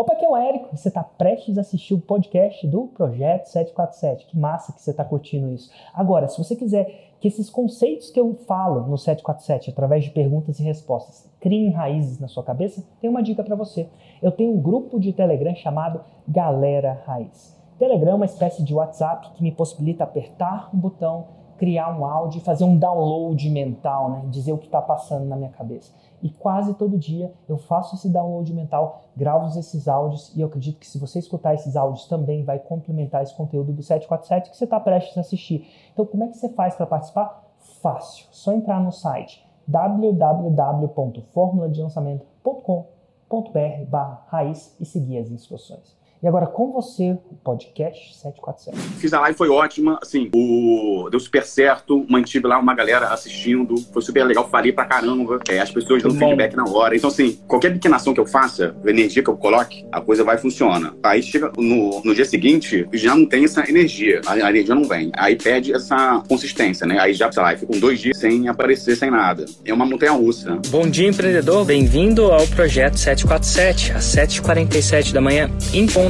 Opa, aqui é o Érico. Você está prestes a assistir o podcast do Projeto 747. Que massa que você está curtindo isso. Agora, se você quiser que esses conceitos que eu falo no 747, através de perguntas e respostas, criem raízes na sua cabeça, tem uma dica para você. Eu tenho um grupo de Telegram chamado Galera Raiz. Telegram é uma espécie de WhatsApp que me possibilita apertar um botão criar um áudio, fazer um download mental, né? dizer o que está passando na minha cabeça. E quase todo dia eu faço esse download mental, gravo esses áudios e eu acredito que se você escutar esses áudios também vai complementar esse conteúdo do 747 que você está prestes a assistir. Então, como é que você faz para participar? Fácil, só entrar no site www.formuladelançamento.com.br raiz e seguir as instruções. E agora com você, o podcast 747. Fiz a live, foi ótima, assim, o... deu super certo, mantive lá uma galera assistindo, foi super legal, falei pra caramba, é, as pessoas dão feedback na hora. Então, assim, qualquer pequena ação que eu faça, a energia que eu coloque, a coisa vai funcionar. Aí chega no, no dia seguinte, já não tem essa energia, a, a energia não vem. Aí perde essa consistência, né? Aí já, sei lá, ficam dois dias sem aparecer, sem nada. É uma montanha russa. Bom dia, empreendedor, bem-vindo ao projeto 747, às 7h47 da manhã, em ponto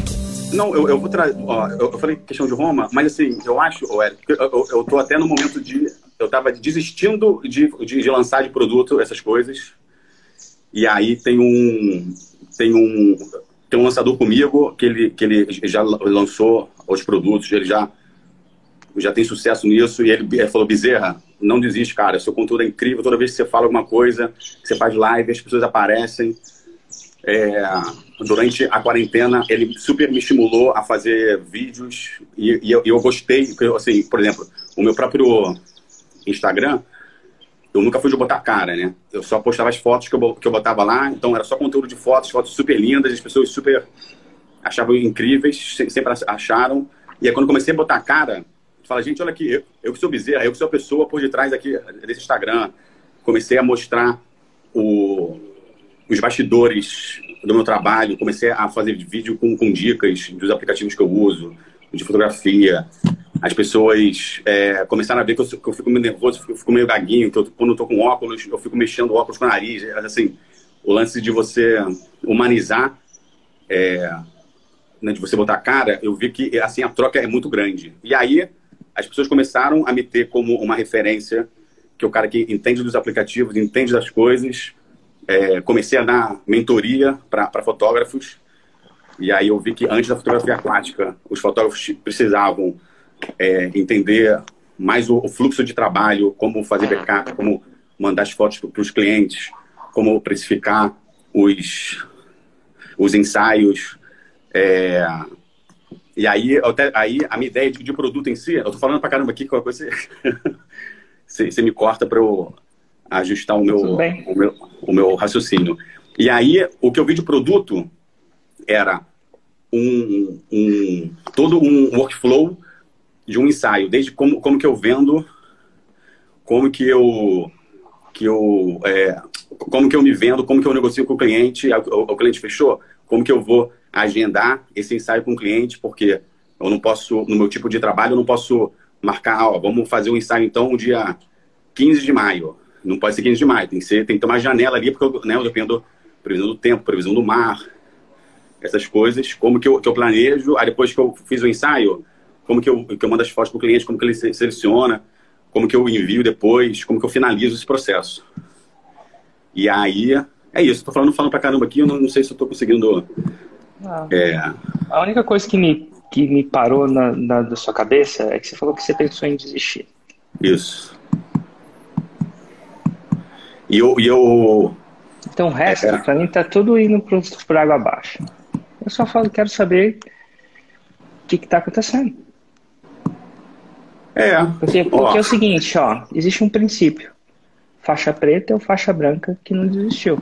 não, eu, eu vou trazer. Eu, falei questão de Roma, mas assim, eu acho, Eric, eu, eu, eu tô até no momento de. Eu tava desistindo de, de, de, lançar de produto essas coisas. E aí tem um. Tem um. Tem um lançador comigo que ele, que ele já lançou os produtos, ele já, já tem sucesso nisso. E ele, ele falou: Bezerra, não desiste, cara. Seu conteúdo é incrível. Toda vez que você fala alguma coisa, você faz live, as pessoas aparecem. É, durante a quarentena, ele super me estimulou a fazer vídeos e, e eu, eu, gostei, assim, por exemplo, o meu próprio Instagram, eu nunca fui de botar cara, né? Eu só postava as fotos que eu, que eu botava lá, então era só conteúdo de fotos, fotos super lindas, as pessoas super achavam incríveis, sempre acharam. E aí quando comecei a botar cara, fala, gente, olha aqui, eu, eu que sou bezerra, eu que sou a pessoa por detrás aqui desse Instagram. Comecei a mostrar o, os bastidores do meu trabalho, comecei a fazer vídeo com, com dicas dos aplicativos que eu uso, de fotografia. As pessoas é, começaram a ver que eu, que eu, fico meio nervoso, eu fico meio gaguinho, que eu, quando eu tô com óculos, eu fico mexendo óculos com o nariz. Assim, o lance de você humanizar, é, né, de você botar a cara, eu vi que assim a troca é muito grande. E aí as pessoas começaram a me ter como uma referência, que é o cara que entende dos aplicativos, entende das coisas, é, comecei a dar mentoria para fotógrafos. E aí eu vi que antes da fotografia aquática, os fotógrafos precisavam é, entender mais o, o, fluxo de trabalho, como fazer backup, como mandar as fotos para os clientes, como precificar os, os ensaios. É, e aí, até, aí a minha ideia de, de produto em si, eu tô falando para caramba aqui, coisa você, você me corta para eu ajustar o meu, o meu, o meu raciocínio. E aí, o que eu vi de produto era um, um, todo um workflow de um ensaio, desde como, como que eu vendo, como que eu, que eu é, como que eu me vendo, como que eu negocio com o cliente, o, o, cliente fechou, como que eu vou agendar esse ensaio com o cliente, porque eu não posso, no meu tipo de trabalho, eu não posso marcar, ó, vamos fazer um ensaio então dia 15 de maio. Não pode ser 15 de maio, tem que, ser, tem que ter uma janela ali, porque eu, né, eu dependo da previsão do tempo, previsão do mar, essas coisas, como que eu, que eu planejo, aí depois que eu fiz o ensaio, como que eu, que eu mando as fotos para o cliente, como que ele seleciona, como que eu envio depois, como que eu finalizo esse processo. E aí, é isso, estou falando, falando para caramba aqui, eu não, não sei se eu estou conseguindo... Ah, é... A única coisa que me, que me parou na, na, na sua cabeça é que você falou que você pensou em desistir. Isso. E eu, e eu... Então o resto, é, para mim, tá tudo indo por água abaixo. Eu só falo, quero saber o que está acontecendo. É. Porque, porque é o seguinte, ó, existe um princípio. Faixa preta ou faixa branca que não desistiu.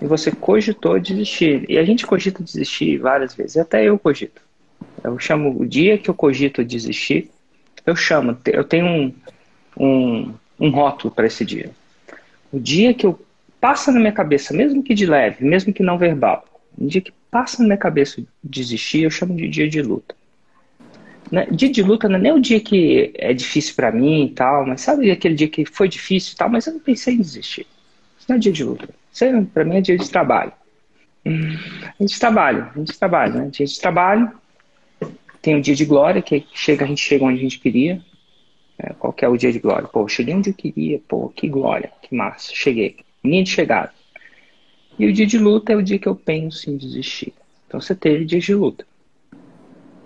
E você cogitou desistir. E a gente cogita desistir várias vezes, até eu cogito. Eu chamo o dia que eu cogito desistir, eu chamo, eu tenho um, um, um rótulo para esse dia. O dia que eu passa na minha cabeça, mesmo que de leve, mesmo que não verbal, um dia que passa na minha cabeça desistir, eu chamo de dia de luta. Né? Dia de luta não é nem o dia que é difícil para mim e tal, mas sabe aquele dia que foi difícil e tal, mas eu não pensei em desistir. Isso não é dia de luta. Isso para mim é dia de trabalho. A gente trabalha, a gente trabalha, né? A gente trabalha, tem o dia de glória, que chega, a gente chega onde a gente queria. É, qual que é o dia de glória? Pô, cheguei onde eu queria, pô, que glória, que massa, cheguei. Linha de chegada. E o dia de luta é o dia que eu penso em desistir. Então você teve dias de luta.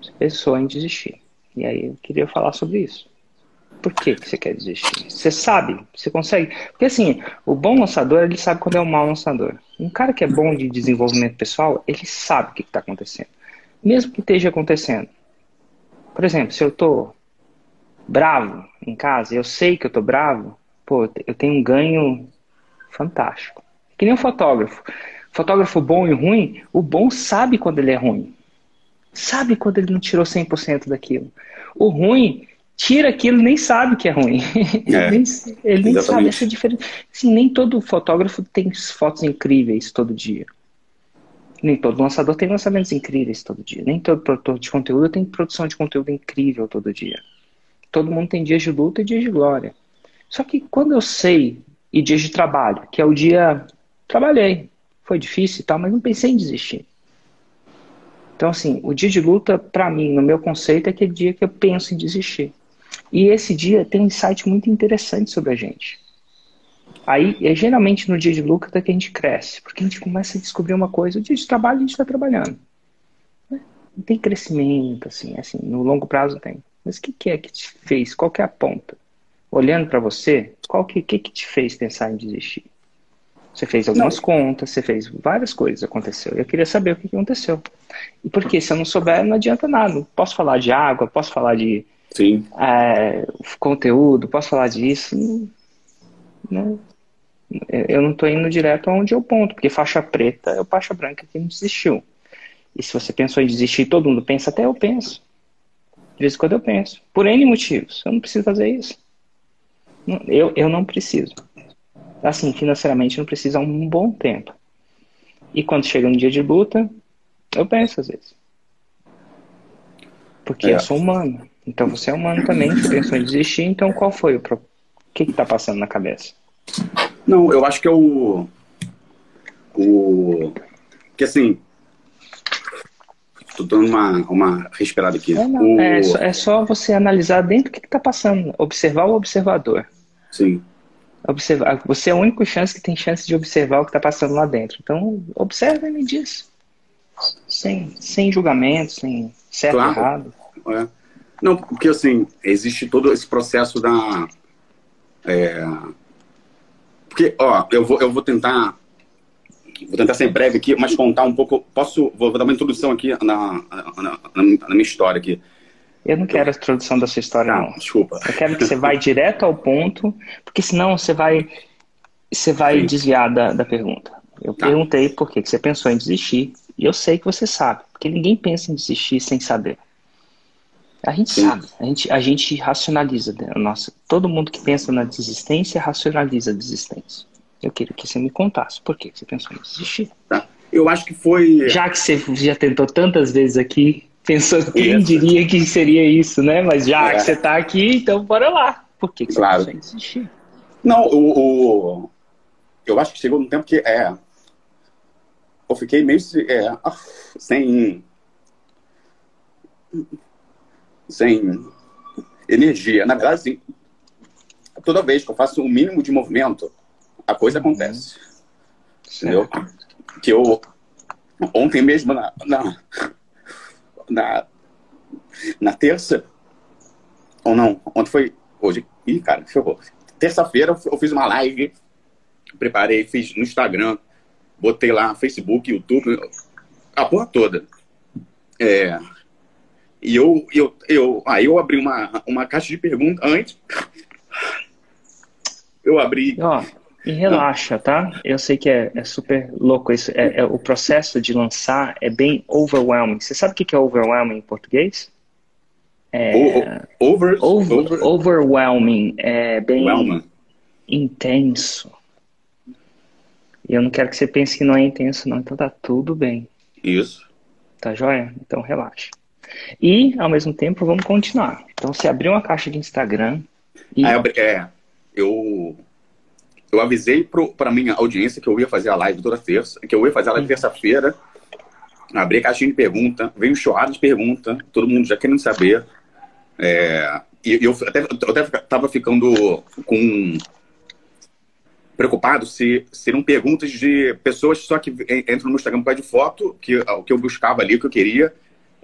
Você pensou em desistir. E aí eu queria falar sobre isso. Por que, que você quer desistir? Você sabe, você consegue. Porque assim, o bom lançador, ele sabe quando é um mau lançador. Um cara que é bom de desenvolvimento pessoal, ele sabe o que está acontecendo. Mesmo que esteja acontecendo. Por exemplo, se eu estou bravo em casa, eu sei que eu estou bravo, pô, eu tenho um ganho fantástico. Que nem um fotógrafo. Fotógrafo bom e ruim, o bom sabe quando ele é ruim. Sabe quando ele não tirou 100% daquilo. O ruim tira aquilo nem sabe que é ruim. É, ele nem, ele nem sabe essa diferença. Assim, nem todo fotógrafo tem fotos incríveis todo dia. Nem todo lançador tem lançamentos incríveis todo dia. Nem todo produtor de conteúdo tem produção de conteúdo incrível todo dia. Todo mundo tem dias de luta e dias de glória. Só que quando eu sei, e dias de trabalho, que é o dia. Trabalhei, foi difícil e tal, mas não pensei em desistir. Então, assim, o dia de luta, para mim, no meu conceito, é aquele dia que eu penso em desistir. E esse dia tem um insight muito interessante sobre a gente. Aí, é geralmente no dia de luta que a gente cresce, porque a gente começa a descobrir uma coisa. O dia de trabalho a gente está trabalhando. Né? Não tem crescimento, assim, assim, no longo prazo tem. Mas o que, que é que te fez? Qual que é a ponta? Olhando para você, qual que, que, que te fez pensar em desistir? Você fez algumas não. contas, você fez várias coisas, aconteceu. Eu queria saber o que aconteceu. E porque se eu não souber, não adianta nada. Posso falar de água, posso falar de Sim. É, conteúdo, posso falar disso. Não, eu não estou indo direto aonde eu ponto, porque faixa preta é o faixa branca que não desistiu. E se você pensou em desistir, todo mundo pensa, até eu penso. De vez em quando eu penso. Por N motivos. Eu não preciso fazer isso. Eu, eu não preciso assim, financeiramente não precisa há um bom tempo. E quando chega um dia de luta, eu penso às vezes. Porque é. eu sou humano. Então você é humano também, você pensou em desistir, então qual foi o. Pro... O que está passando na cabeça? Não, eu acho que é o. O. Que assim. Tô dando uma, uma respirada aqui. É, o... é, só, é, só, você analisar dentro o que está passando. Observar o observador. Sim observar. Você é a única chance que tem chance de observar o que está passando lá dentro. Então, observa e me diz. Sem, sem julgamento, sem certo claro. errado. É. Não, porque assim, existe todo esse processo da. É... Porque, ó, eu vou, eu vou tentar. Vou tentar ser breve aqui, mas contar um pouco. Posso. Vou, vou dar uma introdução aqui na, na, na, na minha história aqui. Eu não quero a introdução da sua história, não. não. Desculpa. Eu quero que você vá direto ao ponto, porque senão você vai, você vai desviar da, da pergunta. Eu tá. perguntei por que você pensou em desistir, e eu sei que você sabe, porque ninguém pensa em desistir sem saber. A gente Sim. sabe, a gente, a gente racionaliza. Né? Nossa, todo mundo que pensa na desistência racionaliza a desistência. Eu queria que você me contasse por que você pensou em desistir. Tá. Eu acho que foi. Já que você já tentou tantas vezes aqui, Pensou, quem isso. diria que seria isso, né? Mas já é. que você está aqui, então bora lá. Por que, que claro. você insistir? Não, o, o, eu acho que chegou num tempo que é. Eu fiquei meio é, ah, sem. sem energia. Na verdade, assim, toda vez que eu faço o um mínimo de movimento, a coisa uhum. acontece. Entendeu? Que eu. Ontem mesmo, na, na na, na terça, ou não, ontem foi, hoje, ih, cara, ferrou. Terça-feira eu fiz uma live, preparei, fiz no Instagram, botei lá Facebook, YouTube, a porra toda. É, e eu, eu, eu, aí eu abri uma, uma caixa de perguntas antes. Eu abri. Ó, e relaxa, tá? Eu sei que é, é super louco isso. É, é, o processo de lançar é bem overwhelming. Você sabe o que é overwhelming em português? É, over, over, over, overwhelming. É bem intenso. E eu não quero que você pense que não é intenso, não. Então tá tudo bem. Isso. Tá joia? Então relaxa. E, ao mesmo tempo, vamos continuar. Então, você abriu uma caixa de Instagram. E... Ah, é, eu eu avisei para minha audiência que eu ia fazer a live toda terça, que eu ia fazer a live terça-feira. Abri a caixinha de pergunta, veio chorada de pergunta, todo mundo já querendo saber. É, e eu até, eu até tava ficando com preocupado se seriam perguntas de pessoas só que entram no Instagram por causa de foto, que o que eu buscava ali, o que eu queria,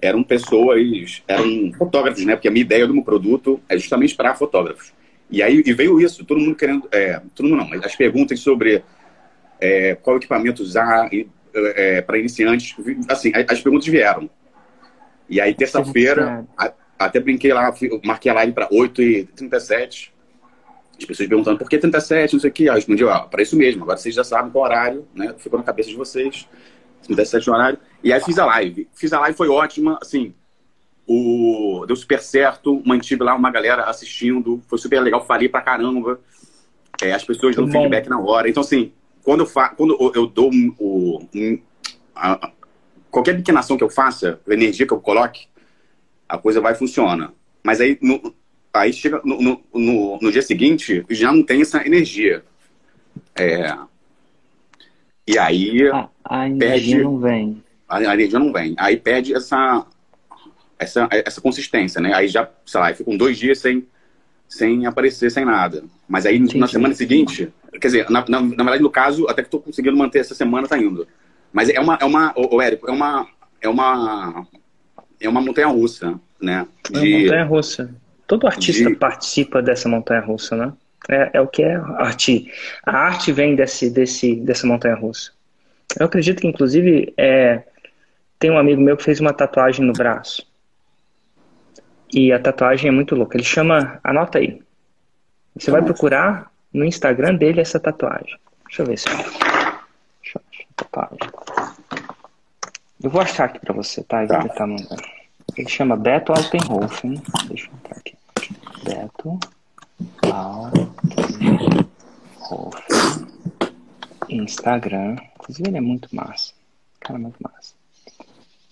eram pessoas, eram fotógrafos, né? Porque a minha ideia do meu produto é justamente para fotógrafos. E aí e veio isso, todo mundo querendo, é, todo mundo não, mas as perguntas sobre é, qual equipamento usar é, para iniciantes, assim, as perguntas vieram. E aí terça-feira, até brinquei lá, marquei a live para 8h37. As pessoas perguntando por que 37, não sei o que. Eu respondi, ó, para isso mesmo, agora vocês já sabem qual horário, né? Ficou na cabeça de vocês. 37 horário. E aí fiz a live. Fiz a live, foi ótima, assim, o... deu super certo, mantive lá uma galera assistindo, foi super legal, falei pra caramba. É, as pessoas dando feedback na hora. Então, assim, quando eu, fa... quando eu dou o... A... qualquer pequena ação que eu faça, a energia que eu coloque, a coisa vai funcionar. Mas aí, no... aí chega no, no, no, no, dia seguinte, já não tem essa energia. É... E aí. Ah, a energia perde... não vem. A, a energia não vem. Aí perde essa essa, essa consistência, né? Aí já, sei lá, ficam dois dias sem, sem aparecer, sem nada. Mas aí Entendi. na semana seguinte, quer dizer, na, na, na, verdade, no caso, até que estou conseguindo manter essa semana, tá indo. Mas é uma, é uma, ô, Érico, é uma, é uma, é uma montanha russa, né? De, é uma montanha russa. Todo artista de... participa dessa montanha russa, né? É, é o que é arte. A arte vem desse, desse, dessa montanha russa. Eu acredito que, inclusive, é, tem um amigo meu que fez uma tatuagem no braço. E a tatuagem é muito louca. Ele chama. Anota aí. Você vai procurar no Instagram dele essa tatuagem. Deixa eu ver se. Deixa eu achar a tatuagem. Eu vou achar aqui pra você, tá? tá. Ele, tá Ele chama Beto Altenhofen. Deixa eu entrar aqui. Beto Altenhofen. Instagram. Inclusive, ele é muito massa. Cara, muito massa.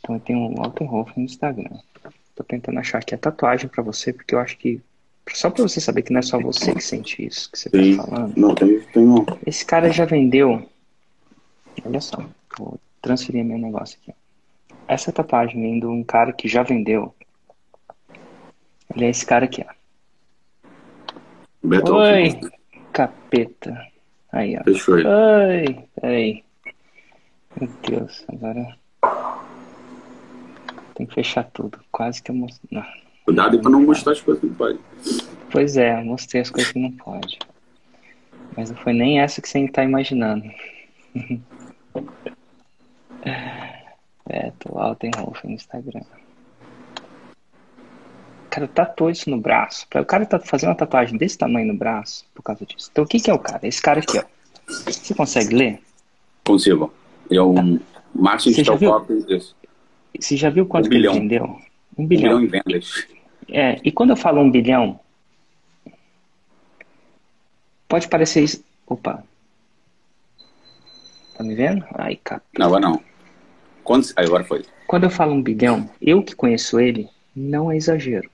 Então, eu tenho o Altenhofen no Instagram. Tô tentando achar aqui a tatuagem para você, porque eu acho que. Só para você saber que não é só você que sente isso que você tá Sim. tá falando. Não, tem, tem um. Esse cara já vendeu. Olha só, vou transferir meu negócio aqui. Essa tatuagem vem de um cara que já vendeu. Ele é esse cara aqui, ó. Beto Oi, capeta. Aí, ó. Fechou. Oi, peraí. Meu Deus, agora. Tem que fechar tudo. Quase que eu mostrei. Cuidado para não mostrar as coisas que não pode. Pois é, mostrei as coisas que não pode. Mas não foi nem essa que você está imaginando. é, tô Altenhof no Instagram. O cara tatuou isso no braço. O cara tá fazendo uma tatuagem desse tamanho no braço por causa disso. Então o que, que é o cara? Esse cara aqui, ó. Você consegue ler? Consigo. É o tá. Martin Stalkop. Você já viu quanto um que bilhão. ele vendeu? Um bilhão. Um bilhão em vendas. É, e quando eu falo um bilhão, pode parecer isso. Opa. Tá me vendo? Ai, cap. Não, agora não. Quando... Agora foi. Quando eu falo um bilhão, eu que conheço ele, não é exagero.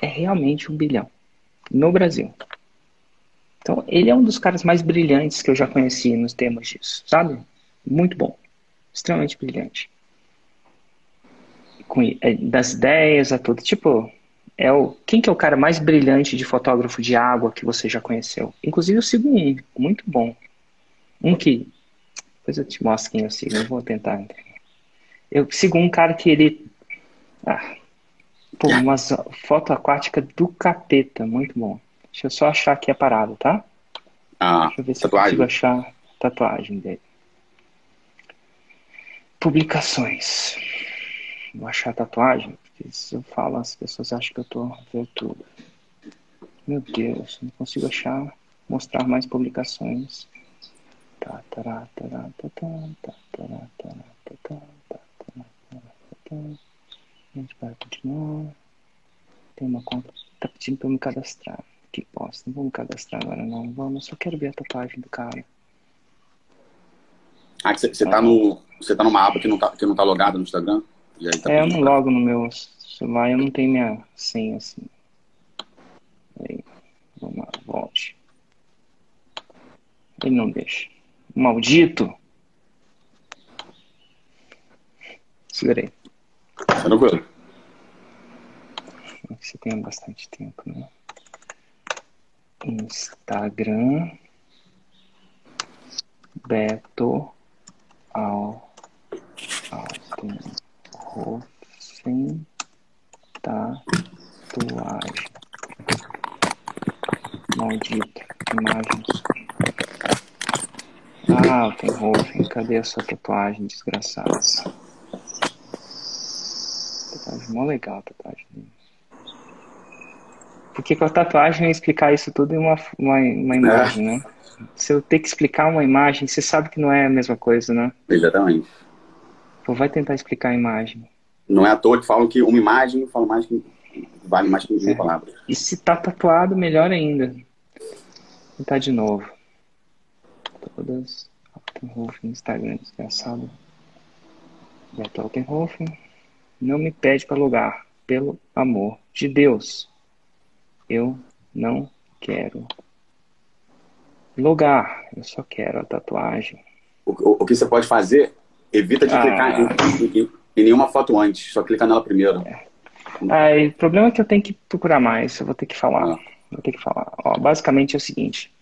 É realmente um bilhão. No Brasil. Então, ele é um dos caras mais brilhantes que eu já conheci nos temas disso, sabe? Muito bom. Extremamente brilhante com, é, das ideias a tudo. Tipo, é o, quem que é o cara mais brilhante de fotógrafo de água que você já conheceu? Inclusive eu sigo um, muito bom. Um que. Depois eu te mostro quem eu sigo, eu vou tentar. Eu sigo um cara que ele. Ah, pô, umas foto aquática do capeta, muito bom. Deixa eu só achar aqui a parada, tá? Ah, Deixa eu ver se tatuagem. eu consigo achar a tatuagem dele. Publicações. Vou achar tatuagem, porque se eu falo, as pessoas acham que eu tô tudo. Meu Deus, não consigo achar, mostrar mais publicações. A gente vai continuar. Tem uma conta, tá pedindo pra eu me cadastrar. Que posso, não vou me cadastrar agora não. Vamos, só quero ver a tatuagem do cara. Ah, você tá no. Você tá numa aba que não tá, que não tá logada no Instagram? Tá é, eu não logo no meu celular, eu não tenho minha senha assim. Aí, vamos lá, volte. Ele não deixa. Maldito. Segurei. Tranquilo. Você tem bastante tempo, né? Instagram. Beto Al Altenhofen tatuagem. Maldito. Imagens. Ah, Altenhofen, cadê a sua tatuagem, desgraçada? Tatuagem mó legal, tatuagem Porque com a tatuagem eu explicar isso tudo em uma, uma, uma imagem, é. né? Se eu ter que explicar uma imagem, você sabe que não é a mesma coisa, né? Exatamente. Pô, vai tentar explicar a imagem. Não é à toa que falam que uma imagem fala mais que vale mais que mil é. palavras. E se tá tatuado, melhor ainda. Vou tentar de novo. Todas. Altenhofen, Instagram, desgraçado. Beto Altenhofen. Não me pede para lugar. Pelo amor de Deus. Eu não quero lugar. Eu só quero a tatuagem. O, o, o que você pode fazer, evita de ah. clicar em, em, em, nenhuma foto antes. Só clica nela primeiro. É. Ah, o problema é que eu tenho que procurar mais. Eu vou ter que falar. Ah. Vou ter que falar. Ó, basicamente é o seguinte.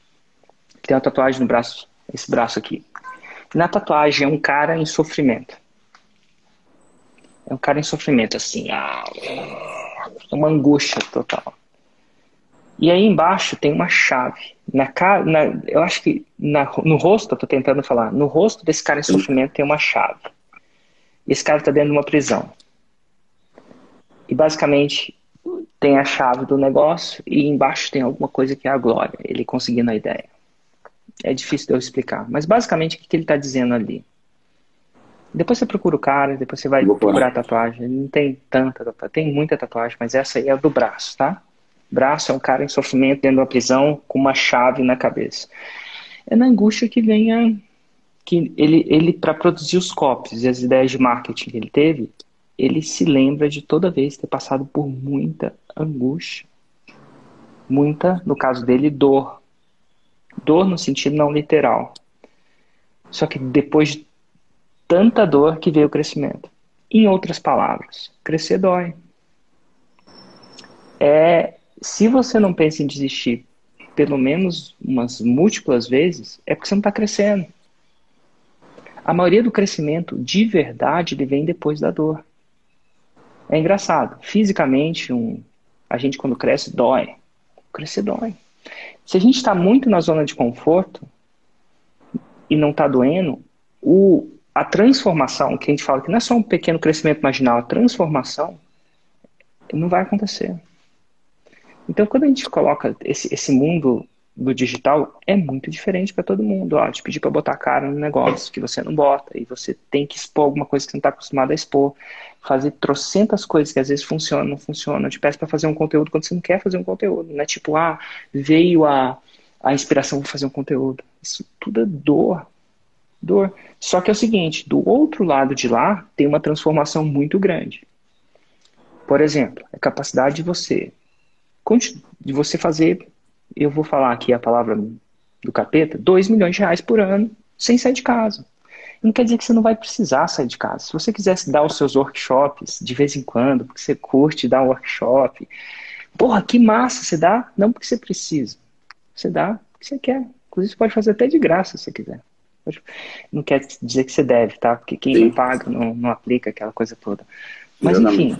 Tem uma tatuagem no braço. Esse braço aqui. Na tatuagem é um cara em sofrimento. É um cara em sofrimento, assim. Ah, uma angústia total. E aí embaixo tem uma chave. Na, na, eu acho que na, no rosto, eu tô tentando falar, no rosto desse cara em sofrimento tem uma chave. E esse cara está dentro de uma prisão. E basicamente tem a chave do negócio e embaixo tem alguma coisa que é a glória. Ele conseguindo a ideia. É difícil de eu explicar. Mas basicamente o que, que ele está dizendo ali? Depois você procura o cara, depois você vai procurar a tatuagem. Não tem tanta tatuagem, tem muita tatuagem, mas essa aí é a do braço, tá? Braço é um cara em sofrimento dentro da prisão com uma chave na cabeça. É na angústia que vem a, que ele, ele para produzir os copos e as ideias de marketing que ele teve, ele se lembra de toda vez ter passado por muita angústia. Muita, no caso dele, dor. Dor no sentido não literal. Só que depois de tanta dor que veio o crescimento. Em outras palavras, crescer dói. É se você não pensa em desistir pelo menos umas múltiplas vezes, é porque você não está crescendo. A maioria do crescimento de verdade ele vem depois da dor. É engraçado. Fisicamente, um, a gente quando cresce dói. Crescer dói. Se a gente está muito na zona de conforto e não está doendo, o, a transformação, que a gente fala que não é só um pequeno crescimento marginal, a transformação não vai acontecer. Então, quando a gente coloca esse, esse mundo do digital, é muito diferente para todo mundo. Ó, te pedir para botar a cara no negócio que você não bota, e você tem que expor alguma coisa que você não está acostumado a expor, fazer trocentas coisas que às vezes funcionam, não funcionam. te peço para fazer um conteúdo quando você não quer fazer um conteúdo. Não é tipo, ah, veio a, a inspiração para fazer um conteúdo. Isso tudo é dor. Dor. Só que é o seguinte, do outro lado de lá tem uma transformação muito grande. Por exemplo, a capacidade de você de você fazer, eu vou falar aqui a palavra do capeta, 2 milhões de reais por ano sem sair de casa. Não quer dizer que você não vai precisar sair de casa. Se você quisesse dar os seus workshops de vez em quando, porque você curte dar um workshop, porra, que massa, você dá? Não porque você precisa. Você dá porque você quer. Inclusive, você pode fazer até de graça se você quiser. Não quer dizer que você deve, tá? Porque quem Sim. não paga não, não aplica aquela coisa toda. Mas, enfim,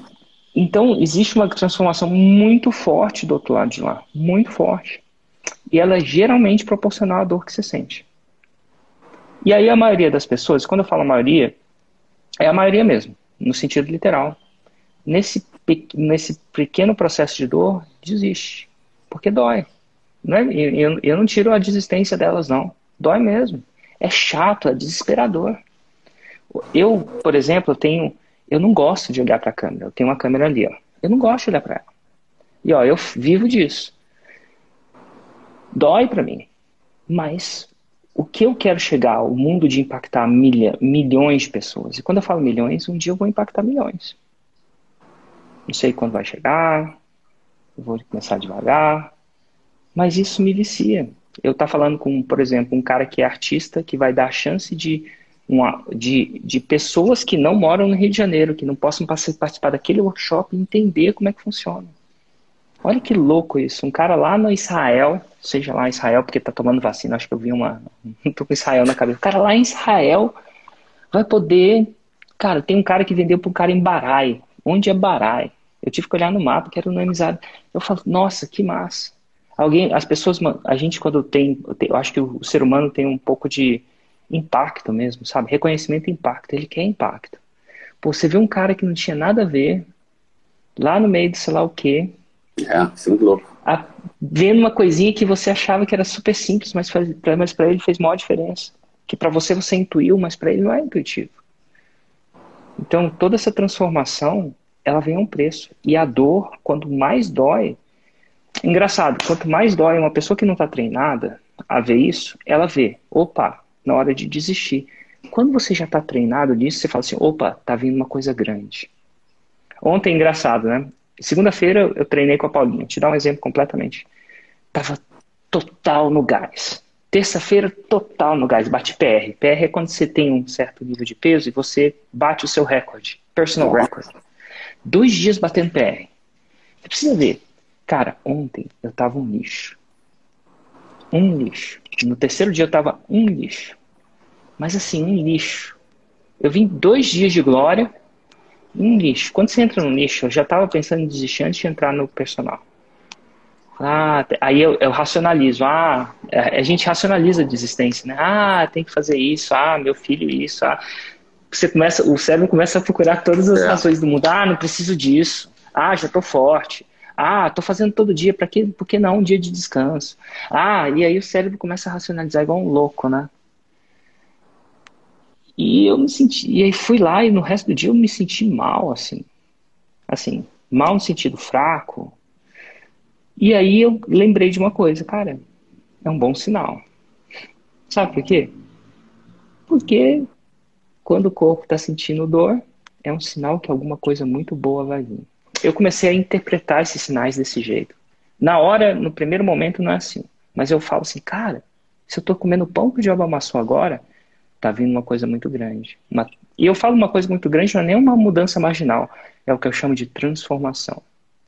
então, existe uma transformação muito forte do outro lado de lá, muito forte. E ela é geralmente proporcional à dor que você sente. E aí a maioria das pessoas, quando eu falo maioria, é a maioria mesmo, no sentido literal. Nesse, nesse pequeno processo de dor, desiste. Porque dói. Não é, eu, eu não tiro a desistência delas, não. Dói mesmo. É chato, é desesperador. Eu, por exemplo, tenho eu não gosto de olhar para a câmera. Eu tenho uma câmera ali, ó. Eu não gosto de olhar para ela. E ó, eu vivo disso. Dói para mim. Mas o que eu quero chegar, o mundo de impactar milha, milhões de pessoas. E quando eu falo milhões, um dia eu vou impactar milhões. Não sei quando vai chegar, vou começar devagar, mas isso me vicia. eu tá falando com, por exemplo, um cara que é artista, que vai dar a chance de, uma, de, de pessoas que não moram no Rio de Janeiro, que não possam participar daquele workshop e entender como é que funciona. Olha que louco isso. Um cara lá no Israel, seja lá Israel, porque tá tomando vacina, acho que eu vi uma. Tô com Israel na cabeça. O cara lá em Israel vai poder. Cara, tem um cara que vendeu para um cara em Barai. Onde é Barai? Eu tive que olhar no mapa, que era no Amizade. Eu falo, nossa, que massa. Alguém, as pessoas, a gente quando tem, eu acho que o ser humano tem um pouco de impacto mesmo, sabe? Reconhecimento e impacto. Ele quer impacto. Pô, você vê um cara que não tinha nada a ver, lá no meio de sei lá o quê. É, muito louco. A, vendo uma coisinha que você achava que era super simples, mas, mas para ele fez maior diferença. Que para você você intuiu, mas para ele não é intuitivo. Então, toda essa transformação, ela vem a um preço. E a dor, quando mais dói, engraçado, quanto mais dói uma pessoa que não está treinada a ver isso, ela vê, opa, na hora de desistir. Quando você já está treinado nisso, você fala assim, opa, tá vindo uma coisa grande. Ontem, engraçado, né? Segunda-feira eu treinei com a Paulinha. Te dar um exemplo completamente. Tava total no gás. Terça-feira, total no gás. Bate PR. PR é quando você tem um certo nível de peso e você bate o seu recorde. Personal record. Dois dias batendo PR. Você precisa ver. Cara, ontem eu tava um lixo. Um lixo. No terceiro dia eu tava um lixo. Mas assim, um lixo. Eu vim dois dias de glória, um lixo. Quando você entra no lixo, eu já tava pensando em desistir antes de entrar no personal. Ah, aí eu, eu, racionalizo. Ah, é, a gente racionaliza a desistência, né? Ah, tem que fazer isso. Ah, meu filho isso. Ah, você começa, o cérebro começa a procurar todas as é. razões do mundo. Ah, não preciso disso. Ah, já tô forte. Ah, tô fazendo todo dia, para que, por que não um dia de descanso? Ah, e aí o cérebro começa a racionalizar igual um louco, né? E eu me senti, e aí fui lá e no resto do dia eu me senti mal, assim. Assim, mal no sentido fraco. E aí eu lembrei de uma coisa, cara, é um bom sinal. Sabe por quê? Porque quando o corpo está sentindo dor, é um sinal que alguma coisa muito boa vai vir eu comecei a interpretar esses sinais desse jeito. Na hora, no primeiro momento, não é assim. Mas eu falo assim, cara, se eu estou comendo pão o diabo amassou agora, tá vindo uma coisa muito grande. Uma... E eu falo uma coisa muito grande, não é nem uma mudança marginal, é o que eu chamo de transformação.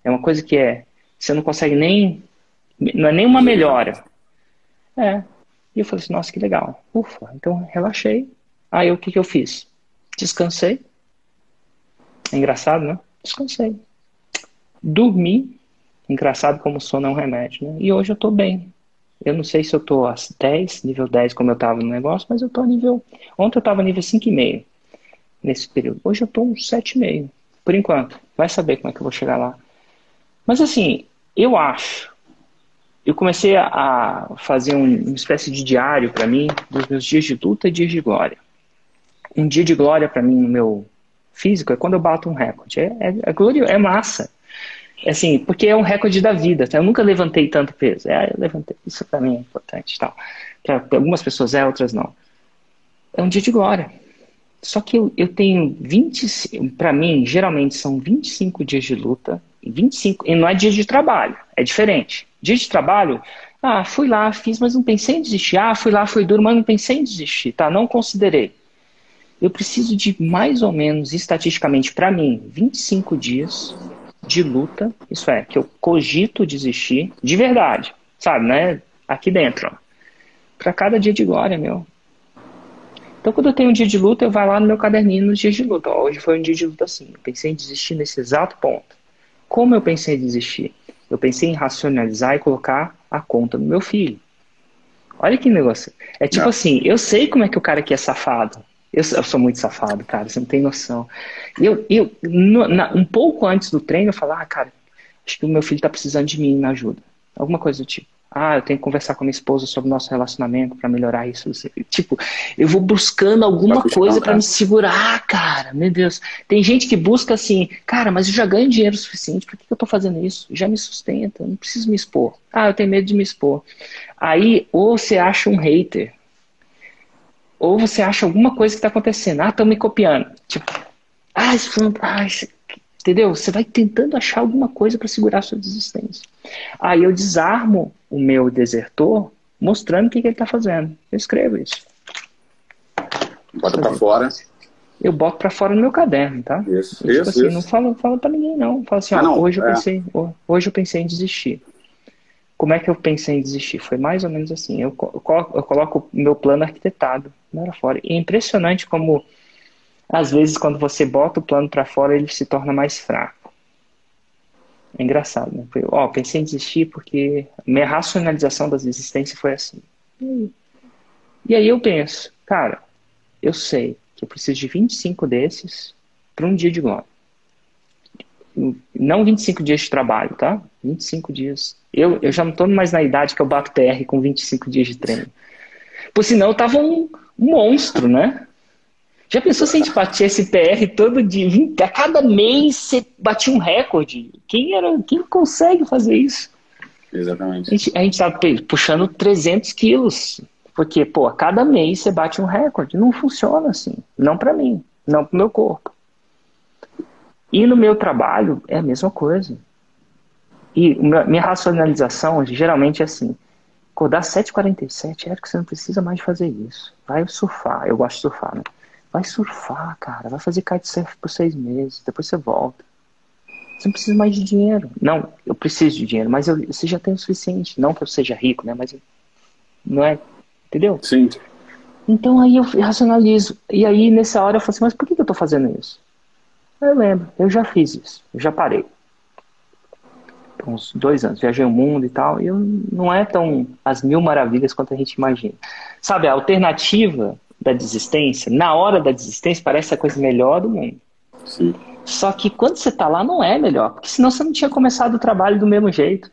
É uma coisa que é, você não consegue nem, não é nem uma melhora. É. E eu falei assim, nossa, que legal. Ufa, então relaxei. Aí o que, que eu fiz? Descansei. É engraçado, né? Descansei. Dormi, engraçado como sono é um remédio, né? E hoje eu tô bem. Eu não sei se eu tô a 10, nível 10 como eu tava no negócio, mas eu tô nível... Ontem eu tava nível 5,5 nesse período. Hoje eu tô uns 7,5, por enquanto. Vai saber como é que eu vou chegar lá. Mas assim, eu acho... Eu comecei a fazer um, uma espécie de diário para mim dos meus dias de luta e dias de glória. Um dia de glória para mim no meu físico é quando eu bato um recorde. É, é, é, glória, é massa. Assim, porque é um recorde da vida. Tá? Eu nunca levantei tanto peso. É, eu levantei. Isso para mim é importante. Tal. Para algumas pessoas é, outras não. É um dia de glória. Só que eu, eu tenho 20, para mim, geralmente são 25 dias de luta, 25, e não é dia de trabalho, é diferente. Dia de trabalho, ah, fui lá, fiz, mas não pensei em desistir. Ah, fui lá, foi duro, mas não pensei em desistir, tá? Não considerei. Eu preciso de mais ou menos, estatisticamente, para mim, 25 dias de luta, isso é, que eu cogito desistir de verdade, sabe, né? Aqui dentro, para cada dia de glória, meu. Então, quando eu tenho um dia de luta, eu vou lá no meu caderninho nos dias de luta. Ó, hoje foi um dia de luta assim. Eu pensei em desistir nesse exato ponto. Como eu pensei em desistir? Eu pensei em racionalizar e colocar a conta no meu filho. Olha que negócio. É tipo não. assim, eu sei como é que o cara aqui é safado. Eu, eu, sou muito safado, cara, você não tem noção. Eu, eu no, na, um pouco antes do treino, eu falo, ah, cara, acho que o meu filho tá precisando de mim, me ajuda. Alguma coisa do tipo. Ah, eu tenho que conversar com a minha esposa sobre o nosso relacionamento para melhorar isso. Tipo, eu vou buscando alguma coisa para me segurar, cara. Meu Deus. Tem gente que busca assim, cara, mas eu já ganho dinheiro suficiente, por que eu tô fazendo isso? Já me sustenta, não preciso me expor. Ah, eu tenho medo de me expor. Aí, ou você acha um hater, ou você acha alguma coisa que está acontecendo. Ah, estão me copiando. Tipo, ah, isso foi. Ah. Entendeu? Você vai tentando achar alguma coisa para segurar a sua desistência. Aí eu desarmo o meu desertor mostrando o que, que ele está fazendo. Eu escrevo isso. Bota para fora. Eu boto para fora no meu caderno, tá? Isso, eu, tipo isso, assim, isso. Não falo, falo para ninguém, não. Falo assim, Ah, ó, não, hoje, eu é. pensei, hoje eu pensei em desistir. Como é que eu pensei em desistir? Foi mais ou menos assim. Eu, co- eu coloco- eu coloco meu plano arquitetado lá fora. E é impressionante como, às vezes, quando você bota o plano para fora, ele se torna mais fraco. É engraçado, né? Foi, ó, pensei em desistir porque minha racionalização das existências foi assim. E aí eu penso, cara, eu sei que eu preciso de 25 desses para um dia de glória. Não 25 dias de trabalho, tá? 25 dias. Eu, eu já não estou mais na idade que eu bato PR com 25 dias de treino. Por sinal, eu tava um, monstro, né? Já pensou se a gente batia esse PR todo dia? 20 A cada mês você batia um recorde. Quem, era, quem consegue fazer isso? A Exatamente. gente, a gente tá puxando 300 quilos. Porque, pô, a cada mês você bate um recorde. Não funciona assim. Não pra mim. Não pro meu corpo. E no meu trabalho é a mesma coisa. E minha racionalização geralmente é assim. Acordar às 7h47, é que você não precisa mais fazer isso. Vai surfar. Eu gosto de surfar, né? Vai surfar, cara. Vai fazer kitesurf por seis meses. Depois você volta. Você não precisa mais de dinheiro. Não, eu preciso de dinheiro, mas eu, você já tem o suficiente. Não que eu seja rico, né? Mas não é. Entendeu? Sim. Então aí eu racionalizo. E aí nessa hora eu falo assim, mas por que eu tô fazendo isso? Eu lembro, eu já fiz isso, eu já parei. Por Uns dois anos, viajei o mundo e tal, e eu, não é tão as mil maravilhas quanto a gente imagina. Sabe, a alternativa da desistência, na hora da desistência, parece a coisa melhor do mundo. Sim. Só que quando você tá lá não é melhor, porque senão você não tinha começado o trabalho do mesmo jeito.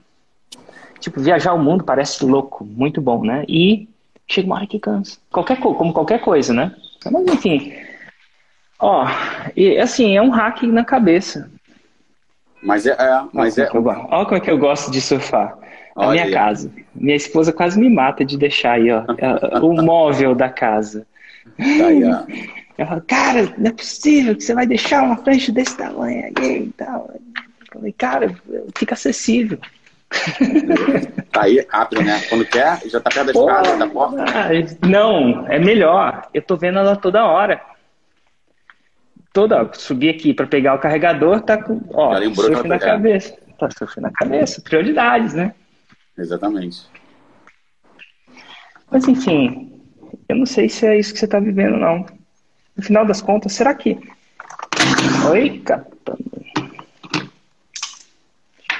Tipo, viajar o mundo parece louco, muito bom, né? E chega uma hora que cansa. Qualquer, co- como qualquer coisa, né? Mas enfim. Ó, e assim, é um hack na cabeça. Mas é, é mas é. Olha como, é que eu, go- olha como é que eu gosto de surfar. A minha casa. Minha esposa quase me mata de deixar aí, ó, é, o móvel da casa. Tá aí, ó. Ela fala, cara, não é possível que você vai deixar uma prancha desse tamanho aí e tal. Eu falei, cara, fica acessível. Tá aí, rápido, né? Quando quer, já tá perto da escada, da porta. ah, não, é melhor. Eu tô vendo ela toda hora. Toda, subi aqui para pegar o carregador, tá com, ó, lembrou surf na tá- cabeça. Tá surf na cabeça, prioridades, né? Exatamente. Mas enfim, eu não sei se é isso que você tá vivendo, não. No final das contas, será que. Oi, capitão.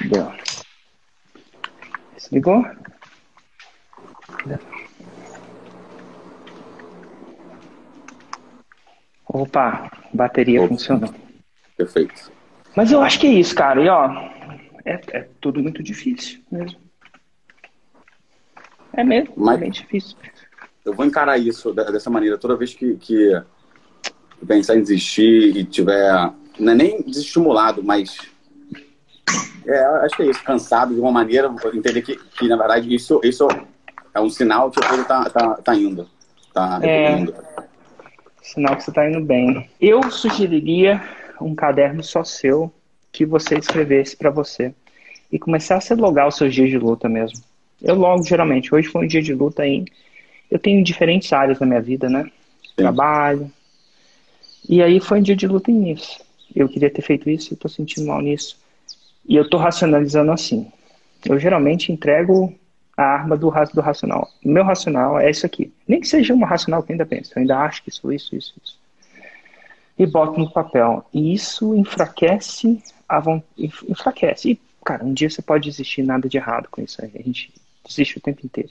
Deu. Desligou? Opa, bateria funcionou. Perfeito. Mas eu acho que é isso, cara. E ó, é, é tudo muito difícil mesmo. É mesmo, Mas- é bem difícil. Eu vou encarar isso dessa maneira. Toda vez que, que pensar em desistir e tiver. Não é nem desestimulado, mas. É, acho que é isso. Cansado de uma maneira, entender que, que na verdade, isso, isso é um sinal que a coisa tá, tá, tá indo. Tá É. Sinal que você está indo bem. Eu sugeriria um caderno só seu que você escrevesse para você e começasse a logar os seus dias de luta mesmo. Eu logo geralmente. Hoje foi um dia de luta aí. Eu tenho diferentes áreas na minha vida, né? Trabalho. E aí foi um dia de luta nisso. Eu queria ter feito isso e tô sentindo mal nisso. E eu tô racionalizando assim. Eu geralmente entrego a arma do, do racional. Meu racional é isso aqui. Nem que seja uma racional que eu ainda penso. Eu ainda acho que sou isso, isso, isso. E boto no papel. E isso enfraquece a von- enf- enfraquece. E, cara, um dia você pode desistir, nada de errado com isso aí. A gente desiste o tempo inteiro.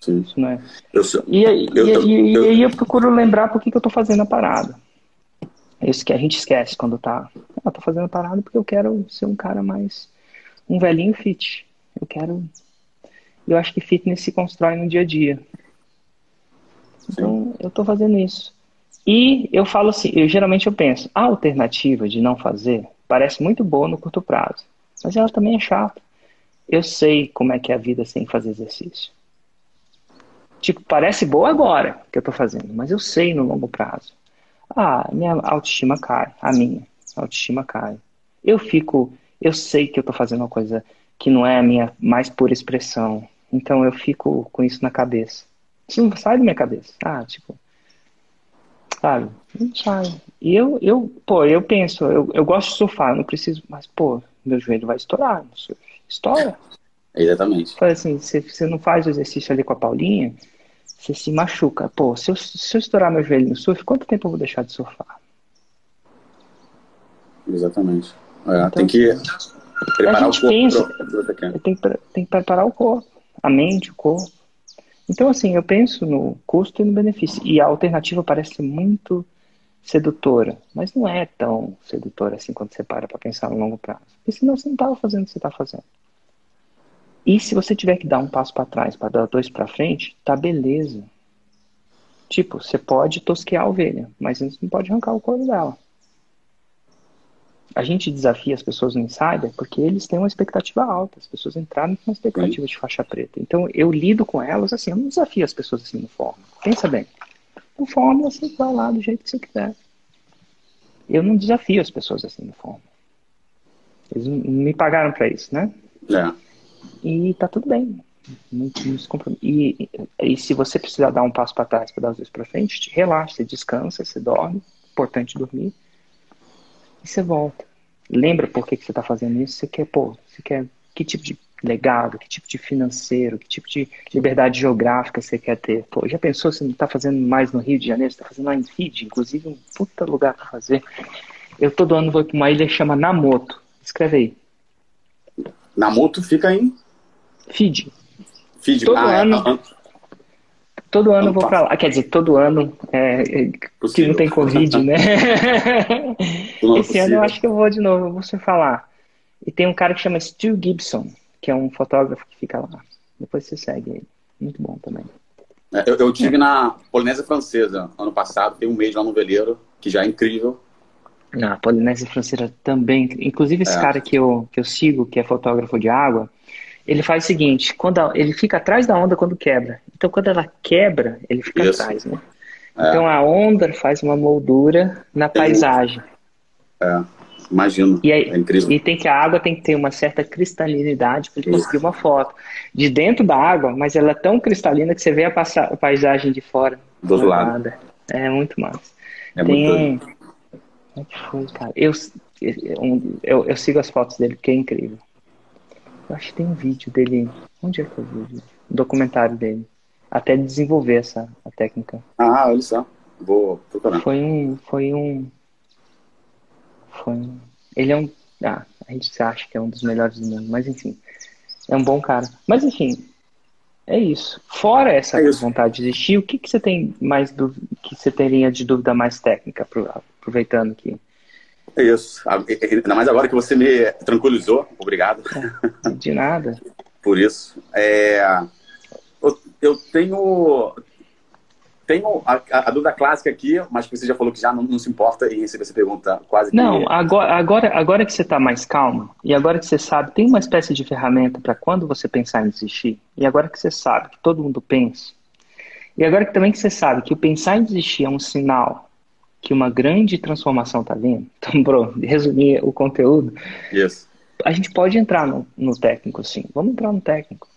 Sim. Isso não é. Eu E, aí- Eu eu- aí eu procuro lembrar por que, que eu tô fazendo a parada. Isso que a gente esquece quando tá. Ah, eu tô fazendo a parada porque eu quero ser um cara mais. Um velhinho fit. Eu quero. Eu acho que fitness se constrói no dia a dia. Então, eu tô fazendo isso. E eu falo assim, eu geralmente eu penso, a alternativa de não fazer parece muito boa no curto prazo, mas ela também é chata. Eu sei como é que é a vida sem fazer exercício. Tipo, parece boa agora que eu tô fazendo, mas eu sei no longo prazo. Ah, minha autoestima cai, a minha autoestima cai. Eu fico, eu sei que eu tô fazendo uma coisa que não é a minha mais pura expressão. Então eu fico com isso na cabeça. Isso não sai da minha cabeça. Ah, tipo, sabe? Não sai. E eu, eu pô, eu penso, eu, eu gosto de surfar, não preciso, mas, pô, meu joelho vai estourar no surf. Estoura. Exatamente. Fala assim, você, você não faz o exercício ali com a Paulinha, você se machuca. Pô, se eu, se eu estourar meu joelho no surf, quanto tempo eu vou deixar de surfar? Exatamente. É, então, tem que preparar o corpo. Pensa, pro... tem, que, tem que preparar o corpo, a mente, o corpo. Então, assim, eu penso no custo e no benefício. E a alternativa parece muito sedutora, mas não é tão sedutora assim quando você para para pensar no longo prazo. Porque senão você não estava fazendo o que você está fazendo. E se você tiver que dar um passo para trás para dar dois para frente, tá beleza. Tipo, você pode tosquear a ovelha, mas você não pode arrancar o couro dela. A gente desafia as pessoas no Insider porque eles têm uma expectativa alta. As pessoas entraram com uma expectativa de faixa preta. Então, eu lido com elas assim, eu não desafio as pessoas assim no fórmula. Pensa bem. No fórmula, você vai lá do jeito que você quiser. Eu não desafio as pessoas assim no fórmula. Eles me pagaram para isso, né? É. E tá tudo bem. Não, não e, e, se você precisar dar um passo para trás para dar os dois para frente, relaxa, você descansa, você dorme. Importante dormir. E você volta. Lembra por que, que você está fazendo isso? Você quer, pô, você quer que tipo de legado, que tipo de financeiro, que tipo de liberdade geográfica você quer ter? Pô, já pensou se não está fazendo mais no Rio de Janeiro, você está fazendo lá em Fiji, inclusive um puta lugar para fazer. Eu todo ano vou para uma ilha que chama Namoto. Escreve aí. Namoto fica em Fiji. Fiji. Todo ah, é. ano. É. Todo ano eu vou para lá. Quer dizer, todo ano é, é que não tem Covid, né? Esse ano eu acho que eu vou de novo, eu vou você falar. E tem um cara que chama Stu Gibson, que é um fotógrafo que fica lá. Depois você segue ele. Muito bom também. É, eu, eu tive na Polinésia Francesa ano passado, tem um mês lá no veleiro, que já é incrível. Na Polinésia Francesa também. Inclusive esse é. cara que eu, que eu sigo, que é fotógrafo de água, ele faz o seguinte, quando a, ele fica atrás da onda quando quebra. Então quando ela quebra, ele fica Isso. atrás, né? É. Então a onda faz uma moldura na paisagem. É, imagino. E, aí, é incrível. e tem que a água tem que ter uma certa cristalinidade para ele conseguir uma foto. De dentro da água, mas ela é tão cristalina que você vê a, a paisagem de fora. Do outro lado. É muito massa. É tem muito... um... É que cara? Eu, eu, eu sigo as fotos dele porque é incrível. Eu acho que tem um vídeo dele. Onde é que eu vi o vídeo? Um documentário dele. Até desenvolver essa a técnica. Ah, olha só. Vou procurar. Foi um. Foi um. Foi um. Ele é um. Ah, a gente acha que é um dos melhores do mundo, mas enfim. É um bom cara. Mas enfim, é isso. Fora essa é isso. vontade de existir, o que, que você tem mais do, que você teria de dúvida mais técnica, aproveitando que é isso. Ainda mais agora que você me tranquilizou. Obrigado. De nada. Por isso. É, eu, eu tenho tenho a, a, dúvida clássica aqui, mas que você já falou que já não, não se importa em receber essa pergunta quase Não, agora, agora, agora que você está mais calmo, e agora que você sabe, tem uma espécie de ferramenta para quando você pensar em desistir, e agora que você sabe que todo mundo pensa, e agora que também que você sabe que o pensar em desistir é um sinal que uma grande transformação está vindo, então, bro, resumir o conteúdo, yes. a gente pode entrar no, no técnico, sim. Vamos entrar no técnico.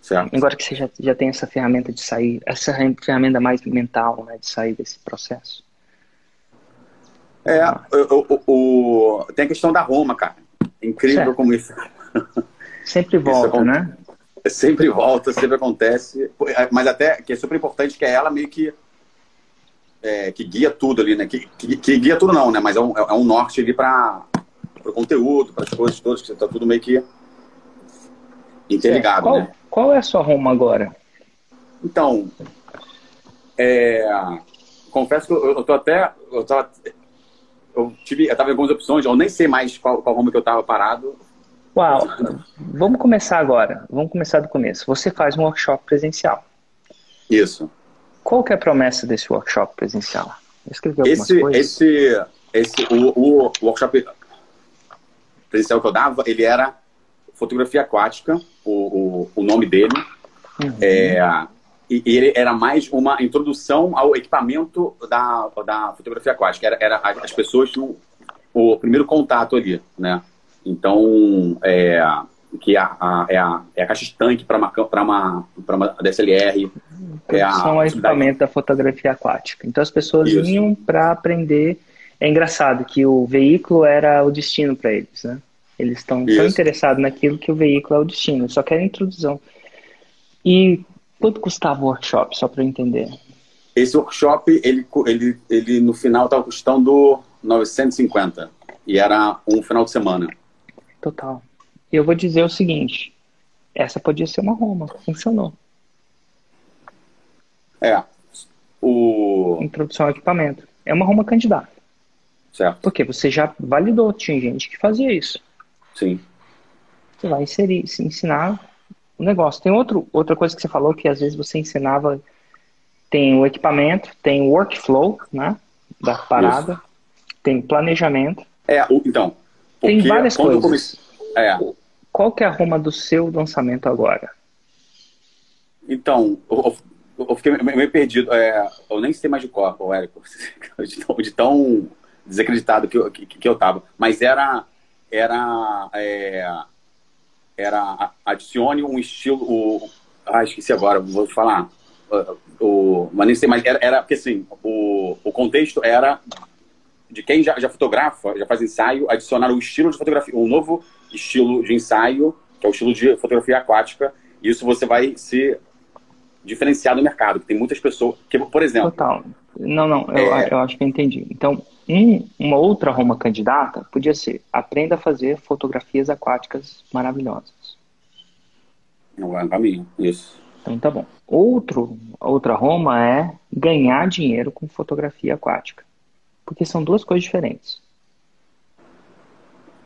Certo. Agora que você já, já tem essa ferramenta de sair, essa ferramenta mais mental, né, de sair desse processo. É, o, o, o, tem a questão da Roma, cara. Incrível certo. como isso. Sempre volta, isso né? Sempre volta, sempre acontece. Mas até que é super importante que é ela meio que é, que guia tudo ali, né? Que, que, que, guia tudo não, né? Mas é um, é um norte ali para o conteúdo, para as coisas todas, que está tudo meio que interligado, qual, né? Qual é a sua Roma agora? Então, é, confesso que eu, eu tô até... Eu, tava, eu tive, eu tava em algumas opções, eu nem sei mais qual, qual Roma que eu tava parado. Uau, vamos começar agora. Vamos começar do começo. Você faz um workshop presencial. Isso. Qual que é a promessa desse workshop presencial? Escrever algumas esse, coisas? Esse, esse, o, o workshop presencial que eu dava, ele era fotografia aquática, o, o, o nome dele. Uhum. É, e ele era mais uma introdução ao equipamento da, da fotografia aquática. Era, era as pessoas tinham o primeiro contato ali, né? Então, é, que é a, é a, é a caixa de tanque para uma, uma, uma DSLR. É a, São o equipamento da fotografia aquática. Então as pessoas Isso. vinham para aprender. É engraçado que o veículo era o destino para eles, né? Eles estão tão interessados naquilo que o veículo é o destino, só querem introdução. E quanto custava o workshop, só para eu entender? Esse workshop, ele, ele, ele no final estava custando 950. E era um final de semana. Total. Eu vou dizer o seguinte: essa podia ser uma Roma, funcionou. É. O... Introdução ao equipamento. É uma Roma candidata. Certo. Porque você já validou, tinha gente que fazia isso. Sim. Você vai inserir, ensinar o negócio. Tem outro, outra coisa que você falou que às vezes você ensinava. Tem o equipamento, tem o workflow, né? Da parada, isso. tem planejamento. É, então. Tem várias coisas. Comecei... É. Qual que é a Roma do seu lançamento agora? Então, eu, eu fiquei meio perdido. É, eu nem sei mais de cor, o Érico, de tão, de tão desacreditado que eu, que, que, eu tava. Mas era, era, é, era adicione um estilo, o, ah, esqueci agora, vou falar. O, mas nem sei mais, era, era porque assim, o, o contexto era de quem já, já fotografa, já faz ensaio, adicionar o estilo de fotografia, um novo estilo de ensaio, que é o estilo de fotografia aquática. Isso você vai se diferenciar no mercado. Tem muitas pessoas que, por exemplo. Total. Não, não, eu, é... eu acho que eu entendi. Então, um, uma outra Roma candidata podia ser aprenda a fazer fotografias aquáticas maravilhosas. Não é um caminho, isso. Então tá bom. Outro, outra Roma é ganhar dinheiro com fotografia aquática. Porque são duas coisas diferentes.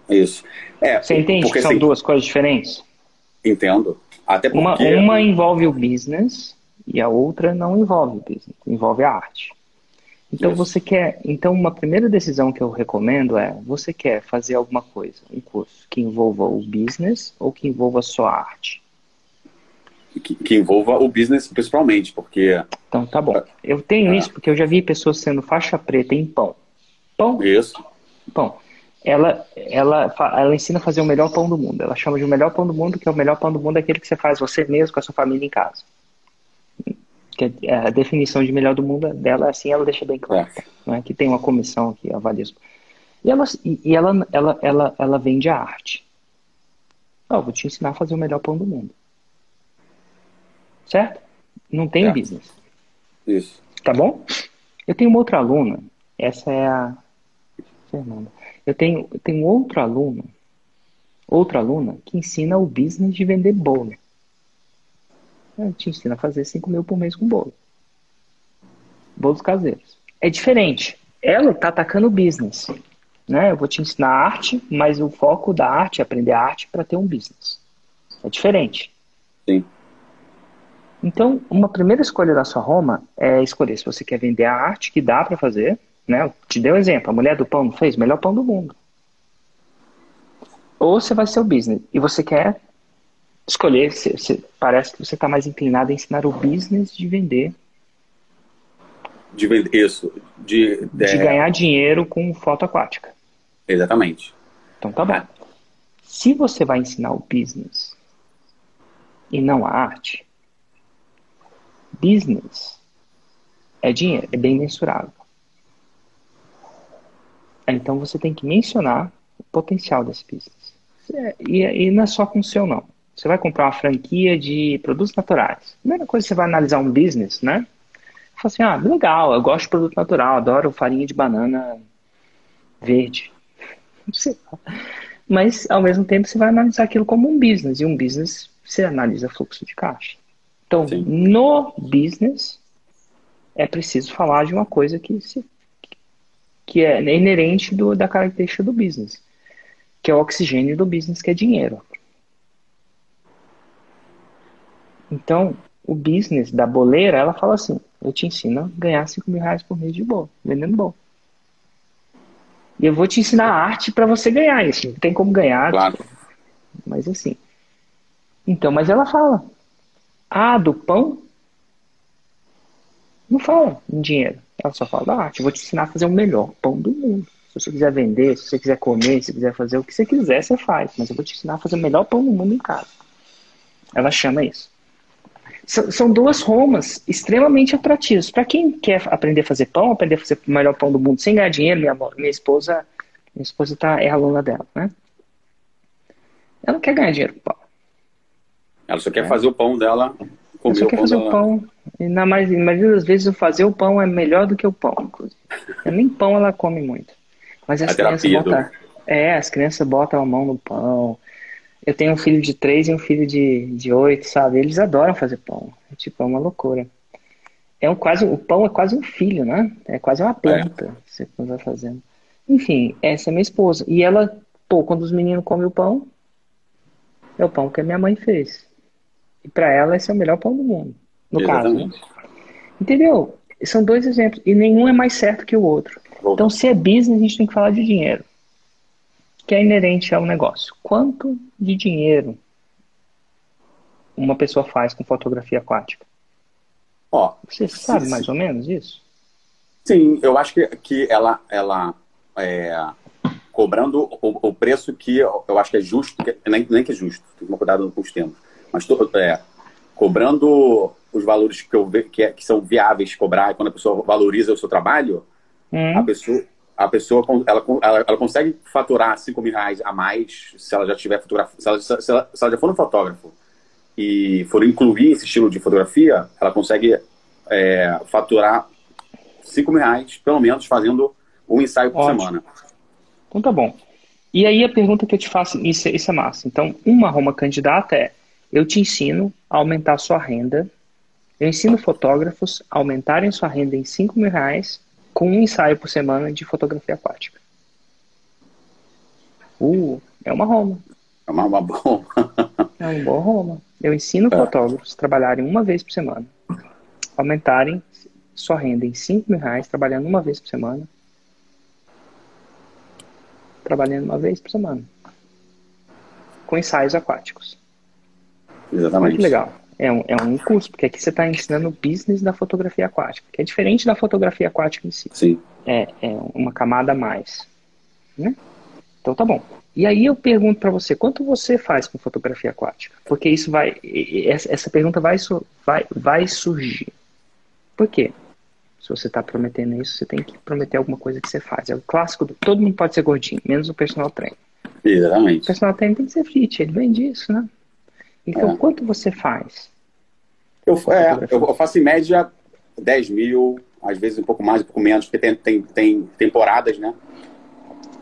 Isso. É, Você entende que são assim, duas coisas diferentes? Entendo. Até porque... uma, uma envolve o business e a outra não envolve o business, envolve a arte. Então Isso. você quer, então uma primeira decisão que eu recomendo é, você quer fazer alguma coisa, um curso que envolva o business ou que envolva só a arte? Que, que, envolva o business principalmente, porque... Então tá bom. Eu tenho é. isso porque eu já vi pessoas sendo faixa preta em pão. Pão? Isso. Pão ela, ela, ela ensina a fazer o melhor pão do mundo. Ela chama de o melhor pão do mundo, que é o melhor pão do mundo é aquele que você faz você mesmo com a sua família em casa. Que é a definição de melhor do mundo dela, assim, ela deixa bem claro. É. Né? Que tem uma comissão que avalia isso. E, ela, e ela, ela, ela, ela vende a arte. Não, vou te ensinar a fazer o melhor pão do mundo. Certo? Não tem business. Isso. Tá bom? Eu tenho uma outra aluna. Essa é a Fernanda. Eu tenho, eu tenho outro aluno, outra aluna, que ensina o business de vender bolo. Eu te ensina a fazer 5 mil por mês com bolo. Bolos caseiros. É diferente. Ela está atacando o business. Né? Eu vou te ensinar arte, mas o foco da arte é aprender arte para ter um business. É diferente. Sim. Então, uma primeira escolha da sua Roma é escolher se você quer vender a arte, que dá para fazer, né? te dei um exemplo, a mulher do pão não fez o melhor pão do mundo. Ou você vai ser o business e você quer escolher, se, se, parece que você está mais inclinado a ensinar o business de vender. De vender, isso. De, de, de ganhar dinheiro com foto aquática. Exatamente. Então tá bom. Se você vai ensinar o business e não a arte, business é dinheiro, é bem mensurável. Então você tem que mencionar o potencial desse business. E, e não é só com o seu, não. Você vai comprar uma franquia de produtos naturais. Primeira coisa que você vai analisar um business, né? Fala assim, ah, legal, eu gosto de produto natural, adoro farinha de banana verde. Mas, ao mesmo tempo, você vai analisar aquilo como um business. E um business, você analisa fluxo de caixa. Então, Sim. no business, é preciso falar de uma coisa que se que é inerente do, da característica do business, que é o oxigênio do business, que é dinheiro. Então, o business da boleira, ela fala assim, eu te ensino a ganhar 5 mil reais por mês de bolo, vendendo bolo. E eu vou te ensinar a arte para você ganhar isso. Não tem como ganhar. Claro. Mas assim. Então, mas ela fala. Ah, do pão? Não fala em dinheiro. Ela só fala da arte. Eu vou te ensinar a fazer o melhor pão do mundo. Se você quiser vender, se você quiser comer, se quiser fazer o que você quiser, você faz. Mas eu vou te ensinar a fazer o melhor pão do mundo em casa. Ela chama isso. São duas Romas extremamente atrativas. Para quem quer aprender a fazer pão, aprender a fazer o melhor pão do mundo sem ganhar dinheiro, minha, minha esposa, minha esposa tá, é aluna dela, né? Ela não quer ganhar dinheiro com pão. Ela só quer é. fazer o pão dela. Ela só quer fazer o pão. E na maioria das vezes, o fazer o pão é melhor do que o pão, inclusive. Nem pão ela come muito. Mas as a crianças botam. Do... É, as crianças botam a mão no pão. Eu tenho um filho de três e um filho de, de oito, sabe? Eles adoram fazer pão. É, tipo, é uma loucura. É um quase, o pão é quase um filho, né? É quase uma planta é. você vai fazendo. Enfim, essa é minha esposa. E ela, pô, quando os meninos comem o pão, é o pão que a minha mãe fez. E para ela esse é o melhor pão do mundo. No Exatamente. caso, né? Entendeu? São dois exemplos. E nenhum é mais certo que o outro. Então, se é business, a gente tem que falar de dinheiro que é inerente ao negócio. Quanto de dinheiro uma pessoa faz com fotografia aquática? Ó, Você sabe sim, mais ou menos isso? Sim, eu acho que, que ela, ela é, cobrando o, o, preço que eu, eu acho que é justo, que, nem, nem que é justo, tem que tomar cuidado com os termos, mas tô, é, cobrando os valores que, eu, que, é, que são viáveis cobrar, quando a pessoa valoriza o seu trabalho, hum. a pessoa a pessoa ela, ela, ela, consegue faturar 5 mil reais a mais se ela já tiver fotografia. Se ela, se, se ela já for um fotógrafo e for incluir esse estilo de fotografia, ela consegue é, faturar 5 mil reais, pelo menos, fazendo um ensaio por Ótimo. semana. Então tá bom. E aí a pergunta que eu te faço, isso, isso é massa. Então, uma Roma candidata é: eu te ensino a aumentar sua renda. Eu ensino fotógrafos a aumentarem sua renda em 5 mil reais com um ensaio por semana de fotografia aquática. Uh, é uma Roma. É uma, uma boa. é uma boa Roma. Eu ensino é. fotógrafos a trabalharem uma vez por semana, aumentarem sua renda em 5 mil reais, trabalhando uma vez por semana. Trabalhando uma vez por semana. Com ensaios aquáticos. Exatamente. Muito legal. É um, é um curso, porque aqui você está ensinando o business da fotografia aquática, que é diferente da fotografia aquática em si. Sim. É, é uma camada a mais. Né? Então tá bom. E aí eu pergunto para você, quanto você faz com fotografia aquática? Porque isso vai, essa pergunta vai, vai, vai surgir. Por quê? Se você está prometendo isso, você tem que prometer alguma coisa que você faz. É o clássico do todo mundo pode ser gordinho, menos o personal trainer. Exatamente. O personal trainer tem que ser fit, ele vem disso, né? Então, é. quanto você faz? Eu, é, eu faço em média 10 mil, às vezes um pouco mais, um pouco menos, porque tem, tem, tem temporadas, né?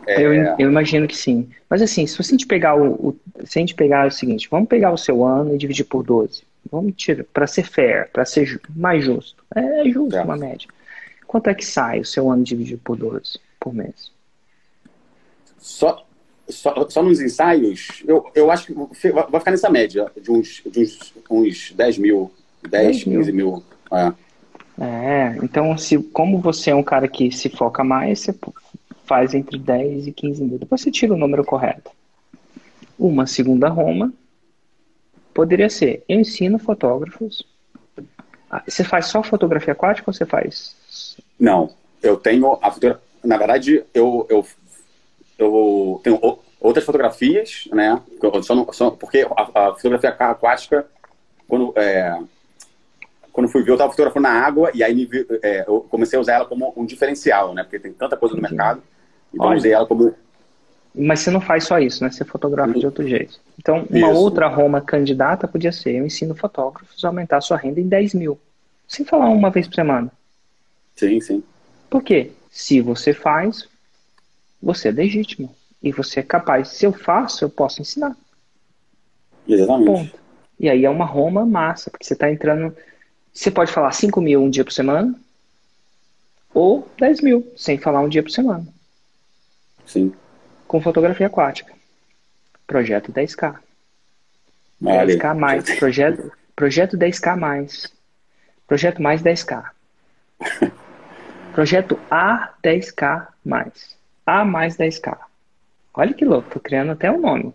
É... Eu, eu, imagino que sim. Mas assim, se a gente pegar o, o, se a gente pegar o seguinte, vamos pegar o seu ano e dividir por 12. Vamos tirar para ser fair, para ser mais justo. É, é justo é. uma média. Quanto é que sai o seu ano dividido por 12 por mês? Só, só, só nos ensaios, eu, eu acho que vai ficar nessa média, de uns, de uns, uns 10 mil, 10, 10 mil. 15 mil. É. é, então se, como você é um cara que se foca mais, você faz entre 10 e 15 mil. Depois você tira o número correto. Uma segunda Roma poderia ser, eu ensino fotógrafos. Ah, você faz só fotografia aquática ou você faz? Não, eu tenho a fotografia. Na verdade, eu, eu eu tenho outras fotografias, né? Só, só, porque a, a, fotografia aquática, quando, é, quando fui ver, eu estava fotografando na água e aí é, eu comecei a usar ela como um diferencial, né? Porque tem tanta coisa no mercado. Então Olha. usei ela como. Mas você não faz só isso, né? Você fotografa de outro jeito. Então, uma isso. outra Roma candidata podia ser: eu ensino fotógrafos a aumentar a sua renda em 10 mil. Sem falar uma vez por semana. Sim, sim. Por quê? Se você faz, você é legítimo. E você é capaz. Se eu faço, eu posso ensinar. Exatamente. Ponto. E aí é uma Roma massa, porque você está entrando. Você pode falar 5 mil um dia por semana, ou 10 mil, sem falar um dia por semana. Sim. Com fotografia aquática. Projeto 10K. Vale. 10K mais. Projeto, projeto 10K mais. Projeto mais 10K. projeto A 10K mais. A mais 10K. Olha que louco, tô criando até um nome.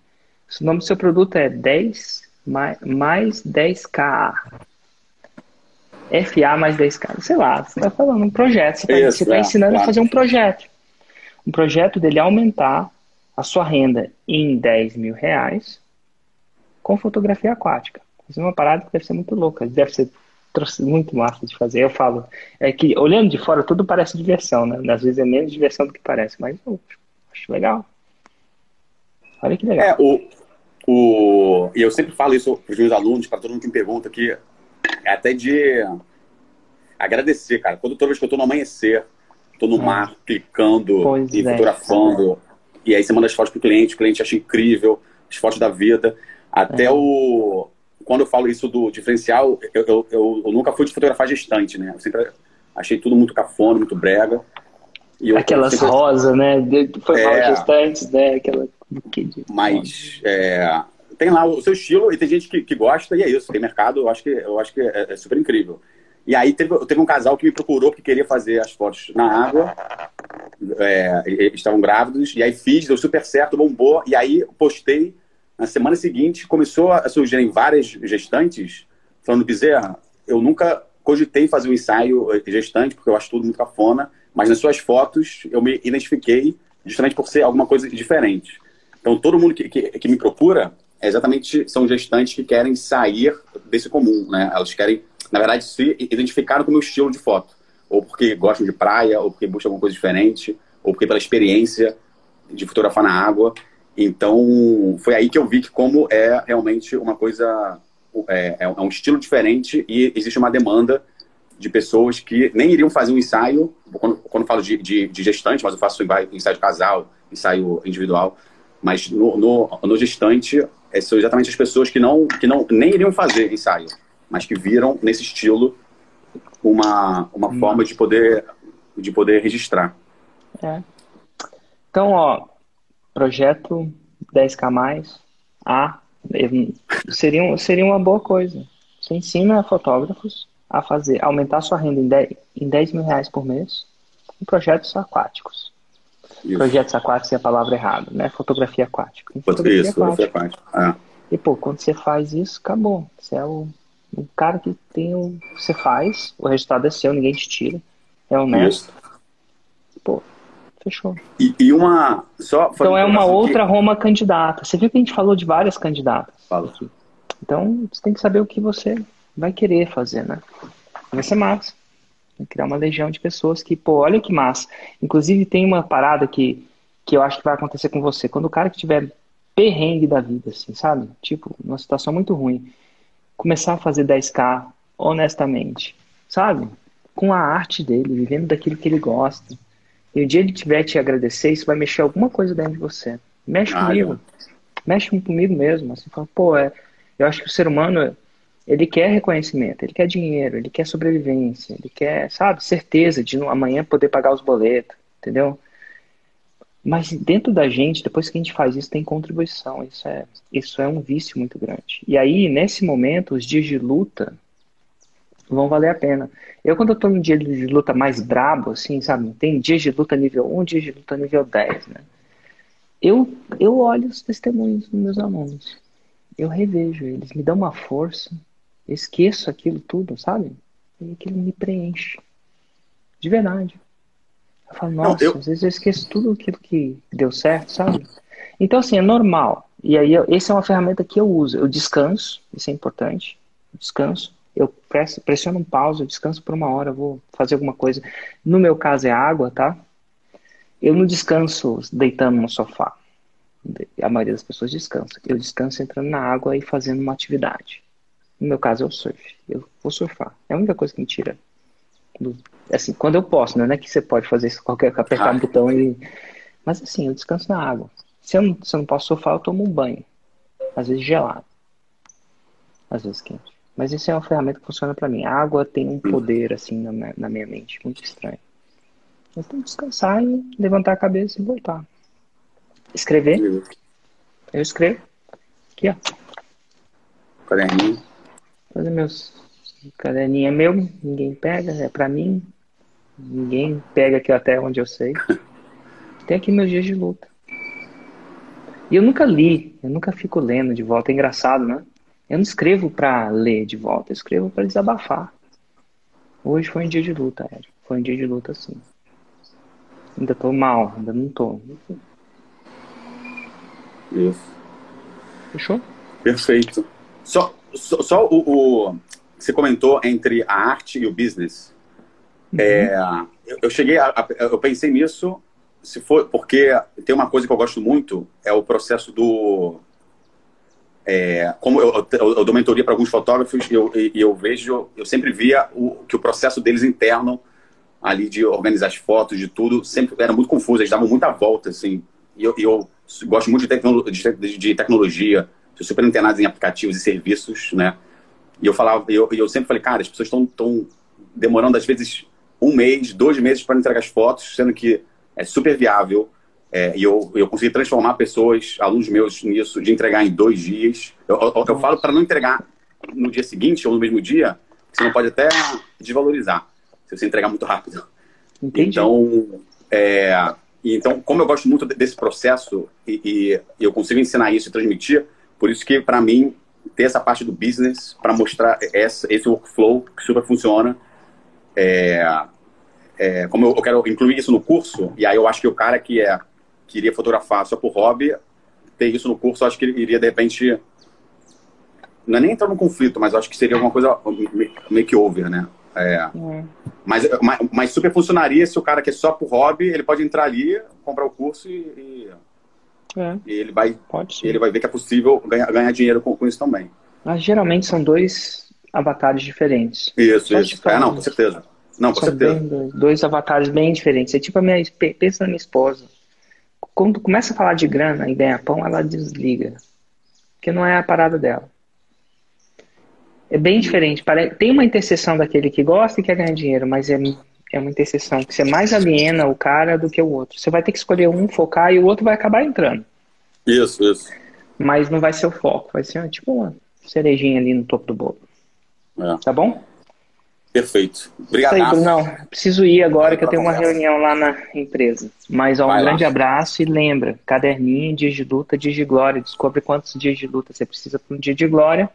O nome do seu produto é 10 mais, mais 10K. FA mais 10K. Sei lá, você está falando um projeto. Você está tá ensinando claro. a fazer um projeto. um projeto dele aumentar a sua renda em 10 mil reais com fotografia aquática. Isso é uma parada que deve ser muito louca, deve ser muito massa de fazer. Eu falo, é que olhando de fora tudo parece diversão, né? Às vezes é menos diversão do que parece, mas eu acho legal. Olha que legal. É, o, o, e eu sempre falo isso para os meus alunos, para todo mundo que me pergunta aqui, é até de agradecer, cara. Quando toda vez que eu estou no amanhecer, estou no é. mar, clicando pois e é. fotografando, e aí você manda as fotos pro cliente, o cliente acha incrível, as fotos da vida. Até é. o. Quando eu falo isso do diferencial, eu, eu, eu, eu, nunca fui de fotografar gestante, né? Eu sempre achei tudo muito cafona, muito brega. Aquelas sempre... rosa, né? Foi é... gestantes, né? Aquela. Mas é, tem lá o seu estilo e tem gente que, que gosta e é isso. Tem mercado, eu acho que, eu acho que é, é super incrível. E aí teve, teve um casal que me procurou porque queria fazer as fotos na água. É, estavam grávidos, e aí fiz, deu super certo, bombou. E aí postei. Na semana seguinte, começou a surgirem várias gestantes falando, Bezerra, eu nunca cogitei fazer um ensaio gestante, porque eu acho tudo muito cafona, mas nas suas fotos eu me identifiquei justamente por ser alguma coisa diferente. Então, todo mundo que, que, que me procura é exatamente são gestantes que querem sair desse comum, né? Elas querem na verdade, se identificaram com o meu estilo de foto. Ou porque gostam de praia, ou porque buscam alguma coisa diferente, ou porque pela experiência de fotografar na água. Então, foi aí que eu vi que como é realmente uma coisa, é, é um estilo diferente e existe uma demanda de pessoas que nem iriam fazer um ensaio, quando, quando falo de, de, de gestante, mas eu faço ensaio de casal, ensaio individual, mas no, no, no gestante é, são exatamente as pessoas que não, que não nem iriam fazer ensaio mas que viram nesse estilo uma, uma hum. forma de poder, de poder registrar. É. Então, ó, projeto 10K+, A, seria, seria uma boa coisa. Você ensina fotógrafos a fazer, aumentar sua renda em 10, em 10 mil reais por mês em projetos aquáticos. Isso. Projetos aquáticos é a palavra errada, né? Fotografia aquática. Fotografia, isso, aquática. fotografia aquática. Ah. E, pô, quando você faz isso, acabou. Você é o o cara que tem o. Você faz, o resultado é seu, ninguém te tira. É honesto. Isso. Pô, fechou. E, e uma. Só então é uma outra que... Roma candidata. Você viu que a gente falou de várias candidatas? Fala. Aqui. Então você tem que saber o que você vai querer fazer, né? Vai ser massa. Vai criar uma legião de pessoas que, pô, olha que massa. Inclusive tem uma parada que, que eu acho que vai acontecer com você. Quando o cara que tiver perrengue da vida, assim, sabe? Tipo, uma situação muito ruim começar a fazer 10K honestamente, sabe? Com a arte dele, vivendo daquilo que ele gosta. E o dia ele tiver te agradecer, isso vai mexer alguma coisa dentro de você. Mexe ah, comigo. Não. Mexe comigo mesmo. Assim, fala, pô, é, eu acho que o ser humano, ele quer reconhecimento, ele quer dinheiro, ele quer sobrevivência, ele quer, sabe, certeza de amanhã poder pagar os boletos, entendeu? Mas dentro da gente, depois que a gente faz isso, tem contribuição. Isso é, isso é um vício muito grande. E aí, nesse momento, os dias de luta vão valer a pena. Eu, quando eu tô num dia de luta mais brabo, assim, sabe? Tem dias de luta nível 1, dias de luta nível 10, né? Eu, eu olho os testemunhos dos meus alunos. Eu revejo eles, me dão uma força, esqueço aquilo tudo, sabe? E aquilo me preenche. De verdade. Eu falo, nossa, não, eu... às vezes eu esqueço tudo aquilo que deu certo, sabe? Então, assim, é normal. E aí, essa é uma ferramenta que eu uso. Eu descanso, isso é importante. Descanso. Eu pressiono um pause, eu descanso por uma hora, vou fazer alguma coisa. No meu caso é água, tá? Eu não descanso deitando no sofá. A maioria das pessoas descansa. Eu descanso entrando na água e fazendo uma atividade. No meu caso é o surf. Eu vou surfar. É a única coisa que me tira do, assim, quando eu posso, né? não é que você pode fazer isso qualquer apertar ah. um botão e. Mas assim, eu descanso na água. Se eu, não, se eu não posso surfar, eu tomo um banho. Às vezes gelado. Às vezes quente. Mas isso é uma ferramenta que funciona para mim. A água tem um poder, assim, na, minha, na minha mente, muito estranho. Eu tenho que descansar e levantar a cabeça e voltar. Escrever. Eu escrevo. Aqui, ó. Caderninho. Fazer meus caderninho é meu, ninguém pega, é para mim. Ninguém pega aqui até onde eu sei. Tem aqui meus dias de luta. E eu nunca li, eu nunca fico lendo de volta. É engraçado, né? Eu não escrevo para ler de volta, eu escrevo para desabafar. Hoje foi um dia de luta, Érico. Foi um dia de luta, sim. Ainda tô mal, ainda não tô. Isso. Fechou? Perfeito. Só, só, só o, o, Você comentou entre a arte e o business. Uhum. É, eu, eu, cheguei a, a, Eu pensei nisso, se for, porque tem uma coisa que eu gosto muito, é o processo do. É, como eu, eu, eu, dou mentoria para alguns fotógrafos e eu, eu, vejo, eu sempre via o, que o processo deles interno, ali de organizar as fotos, de tudo, sempre era muito confuso, eles davam muita volta, assim. E eu, eu gosto muito de, tecno, de, de tecnologia, sou super antenado em aplicativos e serviços, né? E eu falava, eu, eu sempre falei, cara, as pessoas estão demorando às vezes um mês, dois meses para entregar as fotos, sendo que é super viável. É, e eu, eu consegui transformar pessoas, alunos meus, nisso, de entregar em dois dias. Eu, eu, eu falo para não entregar no dia seguinte ou no mesmo dia, você não pode até desvalorizar se você entregar muito rápido. Entendi. Então, é, então, como eu gosto muito desse processo e, e eu consigo ensinar isso e transmitir, por isso que, para mim, ter essa parte do business para mostrar essa, esse workflow que super funciona. É, é, como eu, eu, quero incluir isso no curso, e aí eu acho que o cara que é queria fotografar só por hobby, ter isso no curso, acho que ele iria, de repente, não é nem entrar num conflito, mas acho que seria alguma coisa make over, né? É. é. Mas, mas, mas, super funcionaria se o cara que é só por hobby, ele pode entrar ali, comprar o curso e, e é. E ele vai, ele vai ver que é possível ganhar, ganhar dinheiro com, com, isso também. Mas geralmente são dois avatares diferentes. Isso, isso. É, não, com certeza. Não, com certeza. Bem, dois avatares bem diferentes. É tipo a minha. Pensa na minha esposa. Quando começa a falar de grana e ganhar pão, ela desliga. Porque não é a parada dela. É bem diferente. Tem uma interseção daquele que gosta e quer ganhar dinheiro, mas é é uma interseção que você mais aliena o cara do que o outro. Você vai ter que escolher um, focar e o outro vai acabar entrando. Isso, isso. Mas não vai ser o foco, vai ser tipo uma cerejinha ali no topo do bolo. É. Tá bom? Perfeito. Obrigado. Não. Preciso ir agora que eu tá tenho uma reunião lá na empresa. Mas ó, um Vai grande lá. abraço e lembra, caderninho, dias de luta, dias de glória. Descobre quantos dias de luta você precisa para um dia de glória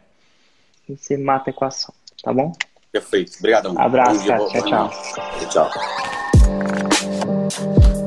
e você mata a equação, tá bom? Perfeito. Obrigado. Abraço, Tchau. Tchau, tchau. Tchau.